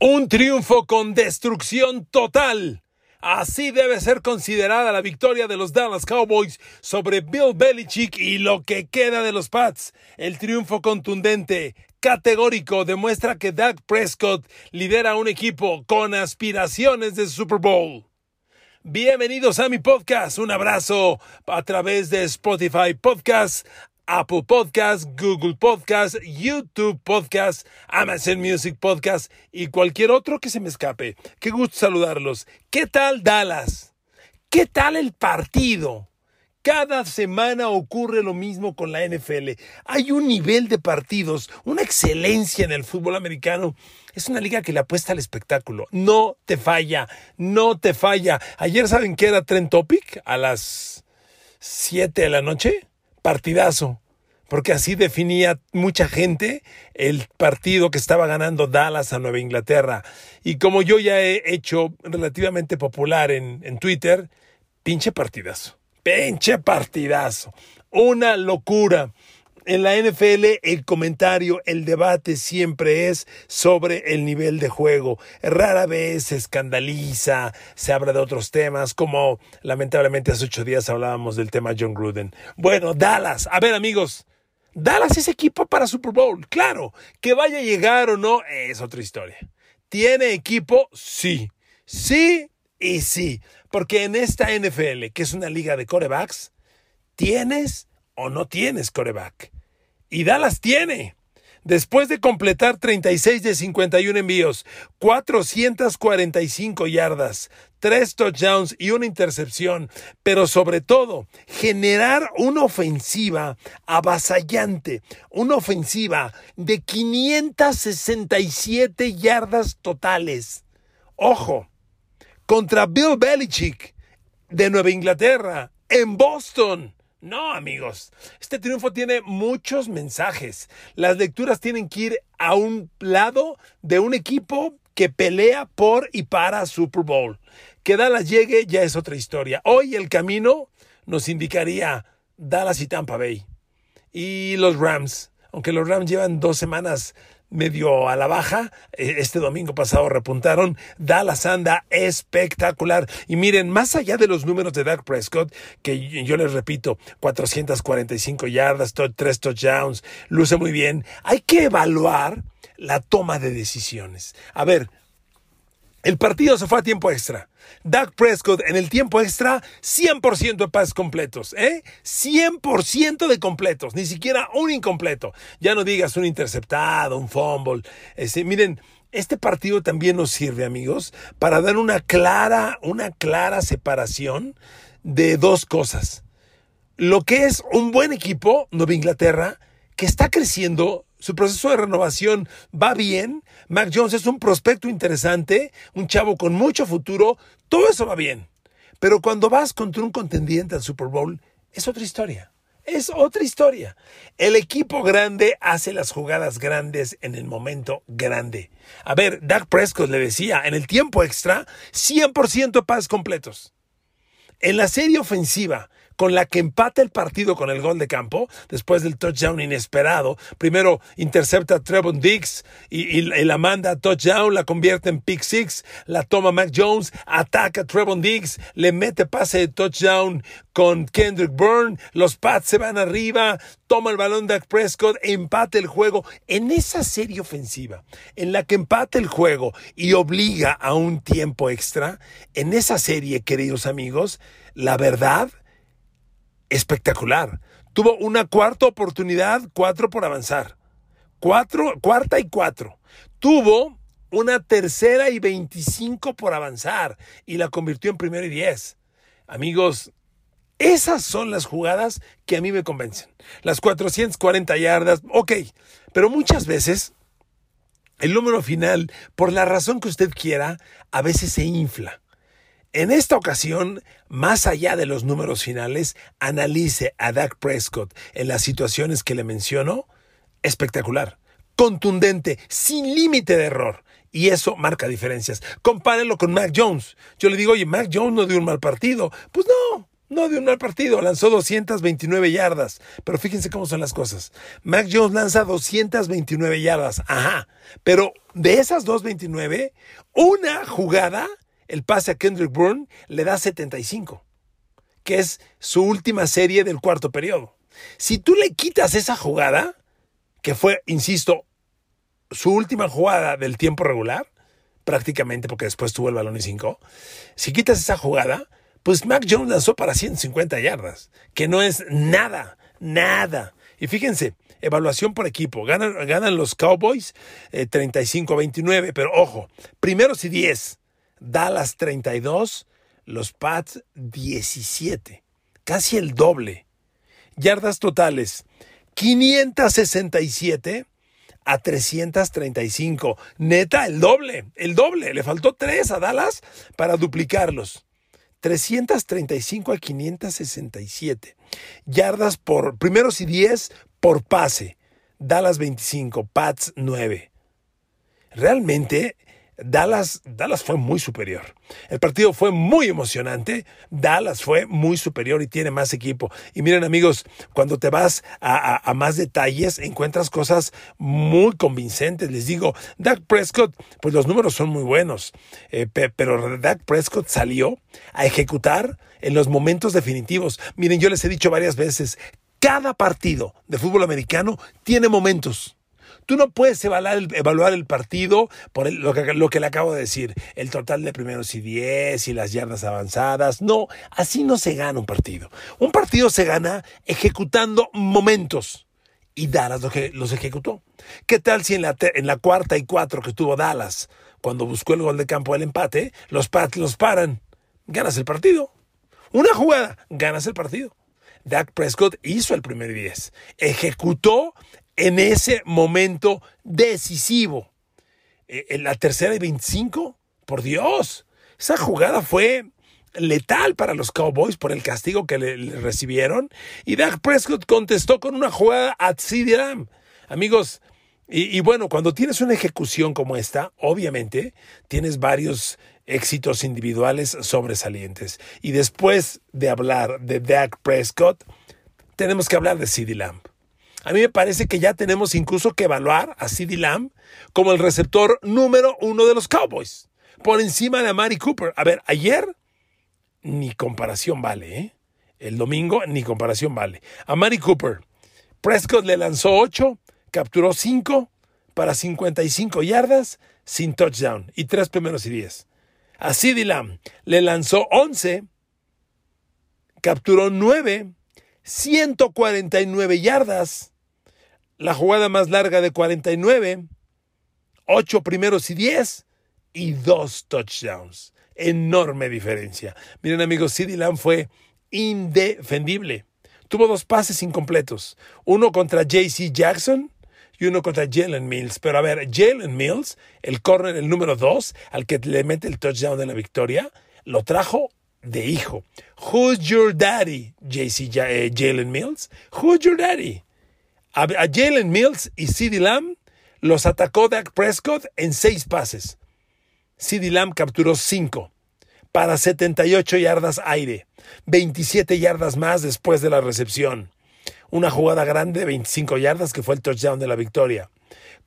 Un triunfo con destrucción total. Así debe ser considerada la victoria de los Dallas Cowboys sobre Bill Belichick y lo que queda de los Pats. El triunfo contundente, categórico, demuestra que Dak Prescott lidera un equipo con aspiraciones de Super Bowl. Bienvenidos a mi podcast. Un abrazo a través de Spotify Podcast, Apple Podcast, Google Podcast, YouTube Podcast, Amazon Music Podcast y cualquier otro que se me escape. Qué gusto saludarlos. ¿Qué tal Dallas? ¿Qué tal el partido? Cada semana ocurre lo mismo con la NFL. Hay un nivel de partidos, una excelencia en el fútbol americano. Es una liga que le apuesta al espectáculo. No te falla, no te falla. Ayer saben que era Trend Topic a las 7 de la noche partidazo, porque así definía mucha gente el partido que estaba ganando Dallas a Nueva Inglaterra. Y como yo ya he hecho relativamente popular en, en Twitter, pinche partidazo, pinche partidazo, una locura en la NFL el comentario, el debate siempre es sobre el nivel de juego. Rara vez se escandaliza, se habla de otros temas, como lamentablemente hace ocho días hablábamos del tema John Gruden. Bueno, Dallas, a ver amigos, Dallas es equipo para Super Bowl, claro, que vaya a llegar o no es otra historia. ¿Tiene equipo? Sí, sí y sí, porque en esta NFL, que es una liga de corebacks, tienes o no tienes coreback. Y Dallas tiene. Después de completar 36 de 51 envíos, 445 yardas, 3 touchdowns y una intercepción, pero sobre todo generar una ofensiva avasallante, una ofensiva de 567 yardas totales. Ojo, contra Bill Belichick de Nueva Inglaterra, en Boston. No, amigos, este triunfo tiene muchos mensajes. Las lecturas tienen que ir a un lado de un equipo que pelea por y para Super Bowl. Que Dallas llegue ya es otra historia. Hoy el camino nos indicaría Dallas y Tampa Bay. Y los Rams, aunque los Rams llevan dos semanas medio a la baja. E, este domingo pasado repuntaron. Dallas anda espectacular. Y miren, más allá de los números de Dak Prescott, que yo les repito, 445 yardas, 3 touchdowns, luce muy bien. Hay que evaluar la toma de decisiones. A ver, el partido se fue a tiempo extra. Dak Prescott en el tiempo extra, 100% de pases completos, ¿eh? 100% de completos, ni siquiera un incompleto. Ya no digas un interceptado, un fumble. Este, miren, este partido también nos sirve, amigos, para dar una clara, una clara separación de dos cosas. Lo que es un buen equipo, Nueva Inglaterra, que está creciendo su proceso de renovación va bien. Mac Jones es un prospecto interesante, un chavo con mucho futuro. Todo eso va bien. Pero cuando vas contra un contendiente al Super Bowl, es otra historia. Es otra historia. El equipo grande hace las jugadas grandes en el momento grande. A ver, Doug Prescott le decía, en el tiempo extra, 100% de pases completos. En la serie ofensiva, con la que empata el partido con el gol de campo, después del touchdown inesperado. Primero intercepta a Trevon Diggs y, la manda a touchdown, la convierte en pick six, la toma Mac Jones, ataca a Trevon Diggs, le mete pase de touchdown con Kendrick Byrne, los Pats se van arriba, toma el balón de Prescott, empate el juego. En esa serie ofensiva, en la que empate el juego y obliga a un tiempo extra, en esa serie, queridos amigos, la verdad espectacular. Tuvo una cuarta oportunidad, cuatro por avanzar. Cuatro, cuarta y cuatro. Tuvo una tercera y veinticinco por avanzar y la convirtió en primero y diez. Amigos, esas son las jugadas que a mí me convencen. Las 440 yardas, ok, pero muchas veces el número final, por la razón que usted quiera, a veces se infla. En esta ocasión, más allá de los números finales, analice a Dak Prescott en las situaciones que le menciono. Espectacular, contundente, sin límite de error. Y eso marca diferencias. Compárenlo con Mac Jones. Yo le digo, oye, Mac Jones no dio un mal partido. Pues no, No de un mal partido, lanzó 229 yardas. Pero fíjense cómo son las cosas. Mac Jones lanza 229 yardas. Ajá. Pero de esas 229, una jugada, el pase a Kendrick Bourne, le da 75. Que es su última serie del cuarto periodo. Si tú le quitas esa jugada, que fue, insisto, su última jugada del tiempo regular, prácticamente porque después tuvo el balón y cinco, si quitas esa jugada, pues Mac Jones lanzó para 150 yardas, que no es nada, nada. Y fíjense, evaluación por equipo, ganan, ganan los Cowboys 35-29, eh, pero ojo, primeros y 10, Dallas 32, los Pats 17, casi el doble. Yardas totales, 567 a 335. Neta, el doble, el doble. Le faltó tres a Dallas para duplicarlos. 335 a 567. Yardas por primeros y 10 por pase. Dallas 25, Pats 9. Realmente Dallas, Dallas fue muy superior. El partido fue muy emocionante. Dallas fue muy superior y tiene más equipo. Y miren amigos, cuando te vas a, más detalles, encuentras cosas muy convincentes. Les digo, Dak Prescott, pues los números son muy buenos. Eh, pero Dak Prescott salió a ejecutar en los momentos definitivos. Miren, yo les he dicho varias veces, cada partido de fútbol americano tiene momentos. Tú no puedes evaluar el, partido por lo, que, lo que le acabo de decir, el total de primeros y diez y las yardas avanzadas. No, así no se gana un partido. Un partido se gana ejecutando momentos. Y Dallas los ejecutó. ¿Qué tal si en la, en la cuarta y cuatro que tuvo Dallas, cuando buscó el gol de campo del empate, los Pats los paran? Ganas el partido. Una jugada, ganas el partido. Dak Prescott hizo el primer 10. Ejecutó en ese momento decisivo. Eh, en la tercera y 25, por Dios, esa jugada fue letal para los Cowboys por el castigo que le, recibieron. Y Dak Prescott contestó con una jugada a CD Amigos, y, bueno, cuando tienes una ejecución como esta, obviamente tienes varios éxitos individuales sobresalientes. Y después de hablar de Dak Prescott, tenemos que hablar de CD Lamb. A mí me parece que ya tenemos incluso que evaluar a CeeDee Lamb como el receptor número uno de los Cowboys, por encima de Amari Cooper. A ver, ayer ni comparación vale, ¿eh? El domingo ni comparación vale. Amari Cooper, Prescott le lanzó 8, capturó 5 para 55 yardas sin touchdown y tres primeros y 10. A CeeDee Lamb le lanzó 11, capturó 9, 149 yardas la jugada más larga de 49, 8 primeros y 10 y 2 touchdowns. Enorme diferencia. Miren amigos, CeeDee Lamb fue indefendible. Tuvo dos pases incompletos. Uno contra JC Jackson y uno contra Jalen Mills. Pero a ver, Jalen Mills, el corner, el número 2, al que le mete el touchdown de la victoria, lo trajo de hijo. Who's your daddy, JC eh, Jalen Mills? Who's your daddy? A, Jalen Mills y CeeDee Lamb los atacó Dak Prescott en seis pases. CeeDee Lamb capturó cinco para 78 yardas aire, 27 yardas más después de la recepción. Una jugada grande de 25 yardas que fue el touchdown de la victoria.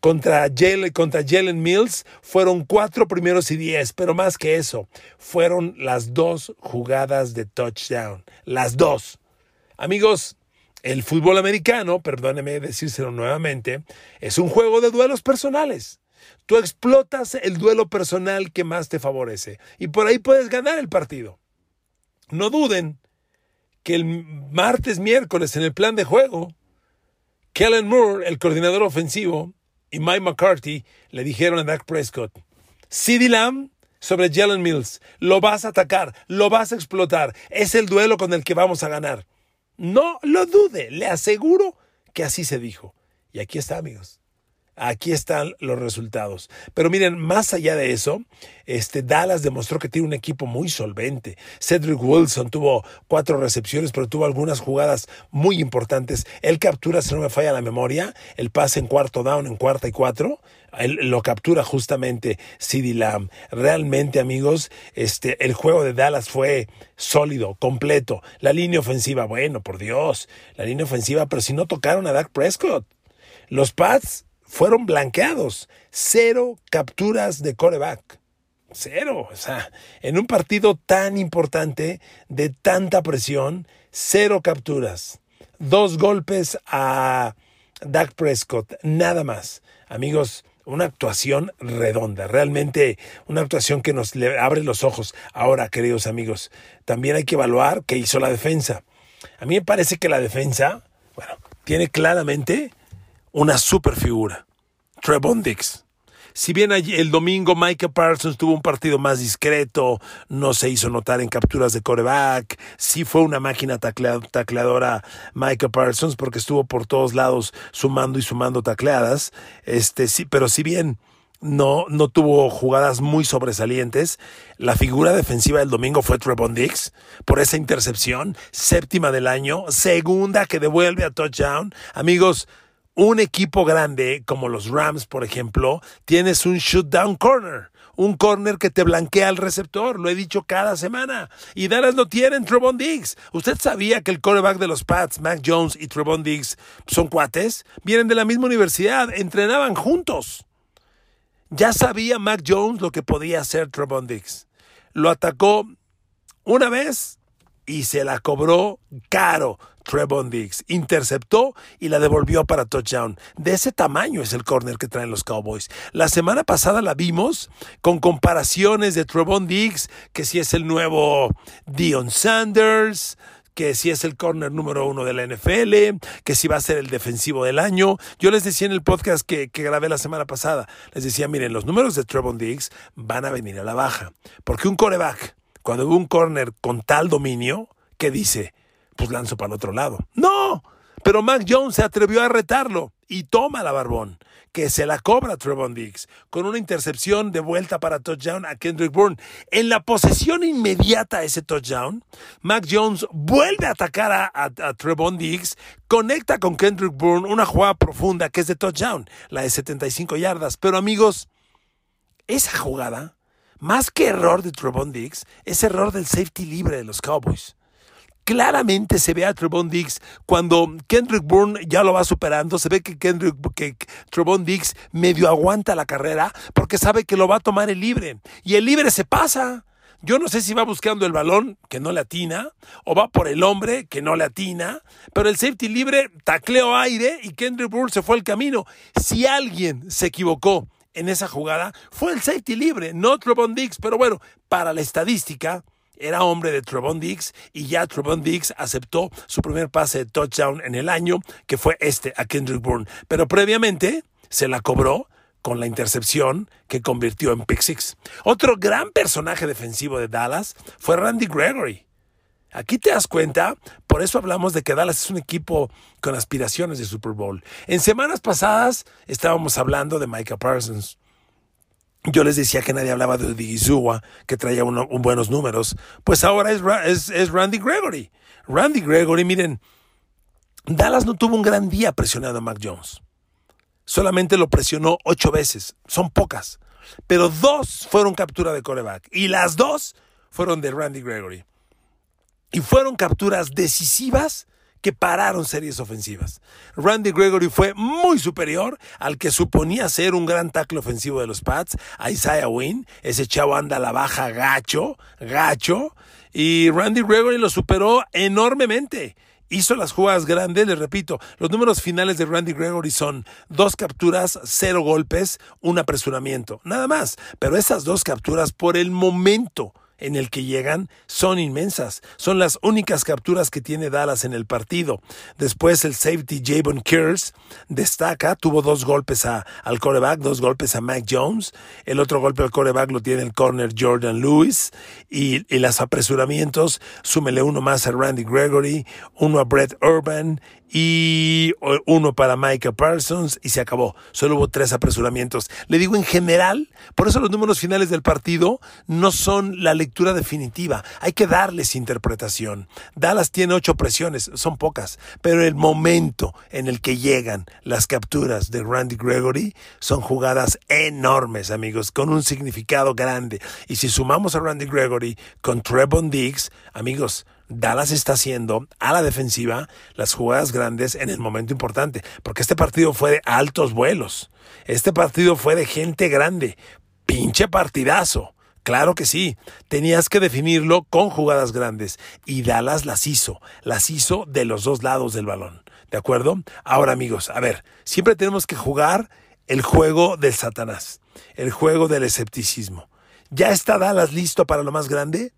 Contra Jalen, contra Jalen Mills fueron cuatro primeros y diez, pero más que eso, fueron las dos jugadas de touchdown. Las dos. Amigos, el fútbol americano, perdóneme decírselo nuevamente, es un juego de duelos personales. Tú explotas el duelo personal que más te favorece y por ahí puedes ganar el partido. No duden que el martes, miércoles en el plan de juego, Kellen Moore, el coordinador ofensivo, y Mike McCarthy le dijeron a Dak Prescott, CeeDee Lamb sobre Jalen Mills, lo vas a atacar, lo vas a explotar, es el duelo con el que vamos a ganar. No lo dude, le aseguro que así se dijo. Y aquí está, amigos. Aquí están los resultados. Pero miren, más allá de eso, este Dallas demostró que tiene un equipo muy solvente. Cedric Wilson tuvo cuatro recepciones, pero tuvo algunas jugadas muy importantes. Él captura, si no me falla la memoria, el pase en cuarto down, en cuarta y cuatro. lo captura justamente CD Lamb. Realmente, amigos, este, el juego de Dallas fue sólido, completo. La línea ofensiva, bueno, por Dios, la línea ofensiva, pero si no tocaron a Dak Prescott. Los Pats fueron blanqueados. Cero capturas de coreback. Cero. O sea, en un partido tan importante, de tanta presión, cero capturas. Dos golpes a Dak Prescott, nada más. Amigos, una actuación redonda, realmente una actuación que nos abre los ojos. Ahora, queridos amigos, también hay que evaluar qué hizo la defensa. A mí me parece que la defensa, bueno, tiene claramente una super figura. Trevon Dix. Si bien el domingo Michael Parsons tuvo un partido más discreto, no se hizo notar en capturas de coreback, sí fue una máquina tacleadora Michael Parsons porque estuvo por todos lados sumando y sumando tacleadas, este, sí, pero si bien no, no tuvo jugadas muy sobresalientes. La figura defensiva del domingo fue Trevon Dix por esa intercepción, séptima del año, segunda que devuelve a touchdown. Amigos, un equipo grande como los Rams, por ejemplo, tienes un shoot down corner, un corner que te blanquea el receptor, lo he dicho cada semana. Y Dallas no tienen Trevon Diggs. ¿Usted sabía que el quarterback de los Pats, Mac Jones y Trevon Diggs, son cuates? Vienen de la misma universidad, entrenaban juntos. Ya sabía Mac Jones lo que podía hacer Trevon Diggs. Lo atacó una vez y se la cobró caro. Trevon Diggs interceptó y la devolvió para touchdown. De ese tamaño es el corner que traen los Cowboys. La semana pasada la vimos con comparaciones de Trevon Diggs, que si es el nuevo Dion Sanders, que si es el corner número uno de la NFL, que si va a ser el defensivo del año. Yo les decía en el podcast que, que grabé la semana pasada, les decía, miren, los números de Trevon Diggs van a venir a la baja, porque un coreback cuando ve un corner con tal dominio, ¿qué dice? Pues lanzo para el otro lado. ¡No! Pero Mac Jones se atrevió a retarlo y toma la barbón, que se la cobra Trevon Diggs, con una intercepción de vuelta para touchdown a Kendrick Bourne. En la posesión inmediata a ese touchdown, Mac Jones vuelve a atacar a, a Trevon Diggs, conecta con Kendrick Bourne una jugada profunda que es de touchdown, la de 75 yardas. Pero amigos, esa jugada más que error de Trevon Diggs, es error del safety libre de los Cowboys. Claramente se ve a Trevon Diggs cuando Kendrick Bourne ya lo va superando. Se ve que Kendrick, que Diggs medio aguanta la carrera porque sabe que lo va a tomar el libre. Y el libre se pasa. Yo no sé si va buscando el balón, que no le atina, o va por el hombre, que no le atina, pero el safety libre tacleó aire y Kendrick Bourne se fue el camino. Si alguien se equivocó en esa jugada fue el safety libre, no Trevon Diggs. Pero bueno, para la estadística, era hombre de Trevon Diggs y ya Trevon Diggs aceptó su primer pase de touchdown en el año, que fue este a Kendrick Bourne. Pero previamente se la cobró con la intercepción que convirtió en pick six. Otro gran personaje defensivo de Dallas fue Randy Gregory. Aquí te das cuenta, por eso hablamos de que Dallas es un equipo con aspiraciones de Super Bowl. En semanas pasadas estábamos hablando de Micah Parsons. Yo les decía que nadie hablaba de Digizua, que traía buenos números. Pues ahora es, es Randy Gregory. Randy Gregory, miren, Dallas no tuvo un gran día presionando a Mac Jones. Solamente lo presionó ocho veces. Son pocas. Pero dos fueron captura de coreback. Y las dos fueron de Randy Gregory. Y fueron capturas decisivas que pararon series ofensivas. Randy Gregory fue muy superior al que suponía ser un gran tackle ofensivo de los Pats, a Isaiah Wynn. Ese chavo anda a la baja gacho, gacho. Y Randy Gregory lo superó enormemente. Hizo las jugadas grandes, les repito, los números finales de Randy Gregory son dos capturas, cero golpes, un apresuramiento, nada más. Pero esas dos capturas por el momento en el que llegan son inmensas. Son las únicas capturas que tiene Dallas en el partido. Después el safety Javon Kears destaca, tuvo dos golpes a, al coreback, dos golpes a Mac Jones. El otro golpe al coreback lo tiene el corner Jordan Lewis. Y, y los apresuramientos, súmele uno más a Randy Gregory, uno a Brett Urban y uno para Micah Parsons y se acabó. Solo hubo tres apresuramientos. Le digo en general, por eso los números finales del partido no son la lectura definitiva. Hay que darles interpretación. Dallas tiene ocho presiones, son pocas, pero el momento en el que llegan las capturas de Randy Gregory son jugadas enormes, amigos, con un significado grande. Y si sumamos a Randy Gregory con Trevon Diggs, amigos, Dallas está haciendo a la defensiva las jugadas grandes en el momento importante, porque este partido fue de altos vuelos, este partido fue de gente grande, pinche partidazo. Claro que sí, tenías que definirlo con jugadas grandes y Dallas las hizo, las hizo de los dos lados del balón. ¿De acuerdo? Ahora amigos, a ver, siempre tenemos que jugar el juego del Satanás, el juego del escepticismo. ¿Ya está Dallas listo para lo más grande?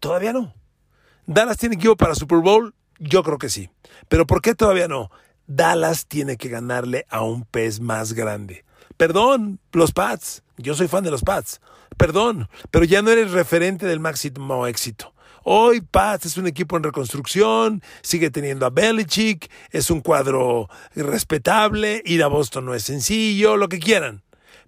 Todavía no. ¿Dallas tiene equipo para Super Bowl? Yo creo que sí. Pero ¿por qué todavía no? Dallas tiene que ganarle a un pez más grande. Perdón, los Pats. Yo soy fan de los Pats. Perdón, pero ya no eres referente del máximo éxito. Hoy Pats es un equipo en reconstrucción, sigue teniendo a Belichick, es un cuadro respetable, ir a Boston no es sencillo, lo que quieran.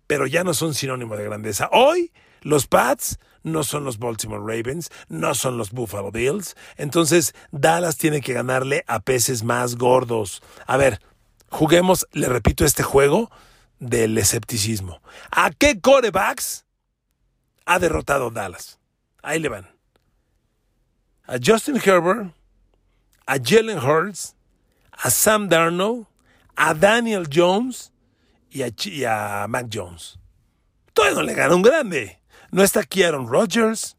Pero ya no son sinónimo de grandeza. Hoy los Pats no son los Baltimore Ravens, no son los Buffalo Bills. Entonces, Dallas tiene que ganarle a peces más gordos. A ver, juguemos, le repito, este juego del escepticismo. ¿A qué corebacks ha derrotado Dallas? Ahí le van. A Justin Herbert, a Jalen Hurts, a Sam Darnold, a Daniel Jones y a, Mac Jones. Todavía no le gana un grande. No está aquí Aaron Rodgers,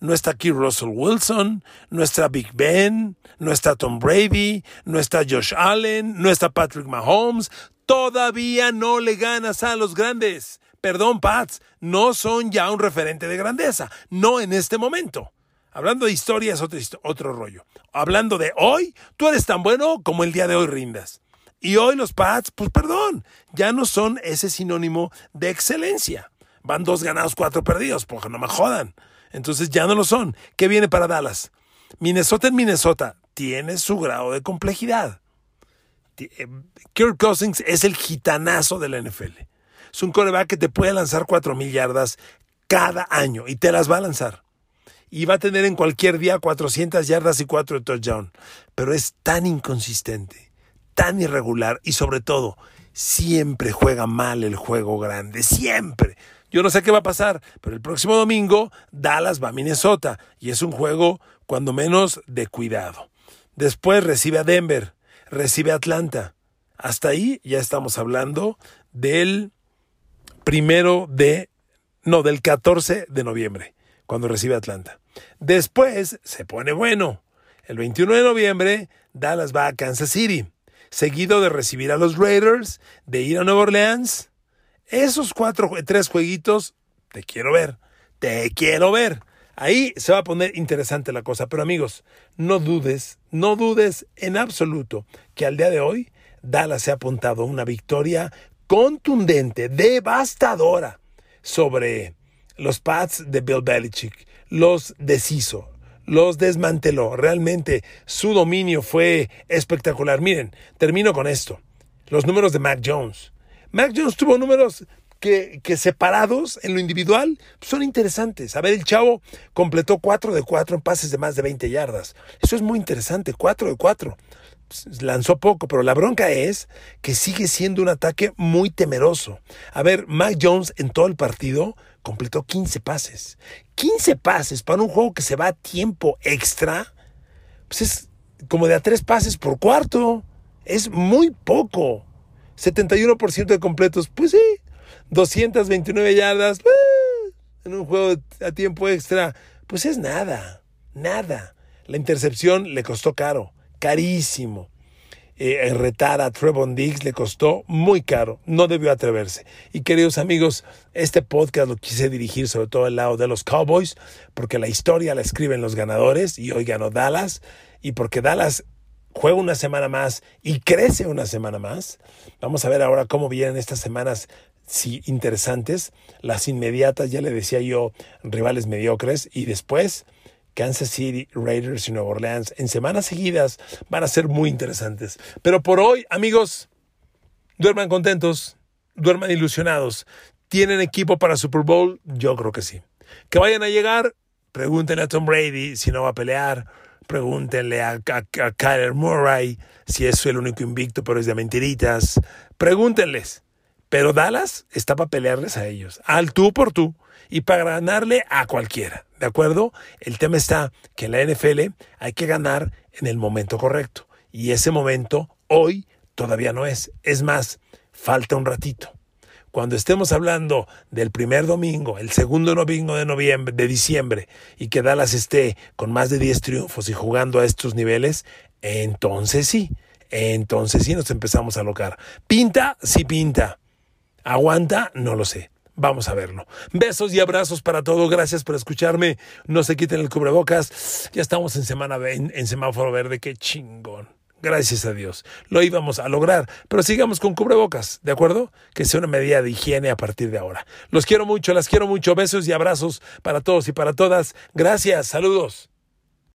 no está aquí Russell Wilson, no está Big Ben, no está Tom Brady, no está Josh Allen, no está Patrick Mahomes. Todavía no le ganas a los grandes. Perdón, Pats, no son ya un referente de grandeza. No en este momento. Hablando de historia otro, otro rollo. Hablando de hoy, tú eres tan bueno como el día de hoy rindas. Y hoy los Pats, pues perdón, ya no son ese sinónimo de excelencia. Van dos ganados, cuatro perdidos, porque no me jodan. Entonces ya no lo son. ¿Qué viene para Dallas? Minnesota en Minnesota tiene su grado de complejidad. Eh, Kirk Cousins es el gitanazo de la NFL. Es un coreback que te puede lanzar cuatro mil yardas cada año y te las va a lanzar. Y va a tener en cualquier día 400 yardas y cuatro de touchdown. Pero es tan inconsistente, tan irregular y sobre todo, siempre juega mal el juego grande. Siempre. Yo no sé qué va a pasar, pero el próximo domingo Dallas va a Minnesota y es un juego cuando menos de cuidado. Después recibe a Denver, recibe a Atlanta. Hasta ahí ya estamos hablando del primero de, no, del 14 de noviembre, cuando recibe a Atlanta. Después se pone bueno. El 21 de noviembre, Dallas va a Kansas City, seguido de recibir a los Raiders, de ir a Nueva Orleans esos cuatro, tres jueguitos, te quiero ver, te quiero ver. Ahí se va a poner interesante la cosa. Pero amigos, no dudes, no dudes en absoluto que al día de hoy Dallas se ha apuntado una victoria contundente, devastadora sobre los Pats de Bill Belichick. Los deshizo, los desmanteló. Realmente su dominio fue espectacular. Miren, termino con esto. Los números de Mac Jones. Mac Jones tuvo números que, separados en lo individual son interesantes. A ver, el chavo completó 4 de 4 en pases de más de 20 yardas. Eso es muy interesante, 4 de 4. Pues, lanzó poco, pero la bronca es que sigue siendo un ataque muy temeroso. A ver, Mac Jones en todo el partido completó 15 pases. 15 pases para un juego que se va a tiempo extra, pues es como de a 3 pases por cuarto. Es muy poco. 71% de completos, pues sí, 229 yardas ah, en un juego a tiempo extra, pues es nada, nada. La intercepción le costó caro, carísimo. Eh, retar a Trevon Diggs le costó muy caro, no debió atreverse. Y queridos amigos, este podcast lo quise dirigir sobre todo al lado de los Cowboys, porque la historia la escriben los ganadores y hoy ganó Dallas, y porque Dallas juega una semana más y crece una semana más. Vamos a ver ahora cómo vienen estas semanas sí, interesantes. Las inmediatas, ya le decía yo, rivales mediocres. Y después, Kansas City, Raiders y Nueva Orleans en semanas seguidas van a ser muy interesantes. Pero por hoy, amigos, duerman contentos, duerman ilusionados. ¿Tienen equipo para Super Bowl? Yo creo que sí. Que vayan a llegar, pregúntenle a Tom Brady si no va a pelear. Pregúntenle a, a, Kyler Murray si es el único invicto, pero es de mentiritas. Pregúntenles. Pero Dallas está para pelearles a ellos, al tú por tú y para ganarle a cualquiera. ¿De acuerdo? El tema está que en la NFL hay que ganar en el momento correcto. Y ese momento hoy todavía no es. Es más, falta un ratito. Cuando estemos hablando del primer domingo, el segundo domingo de noviembre, de diciembre, y que Dallas esté con más de 10 triunfos y jugando a estos niveles, entonces sí, entonces sí nos empezamos a alocar. ¿Pinta? Sí pinta. ¿Aguanta? No lo sé. Vamos a verlo. Besos y abrazos para todos. Gracias por escucharme. No se quiten el cubrebocas. Ya estamos en semana en, en semáforo verde. Qué chingón. Gracias a Dios. Lo íbamos a lograr. Pero sigamos con cubrebocas, ¿de acuerdo? Que sea una medida de higiene a partir de ahora. Los quiero mucho, las quiero mucho. Besos y abrazos para todos y para todas. Gracias. Saludos.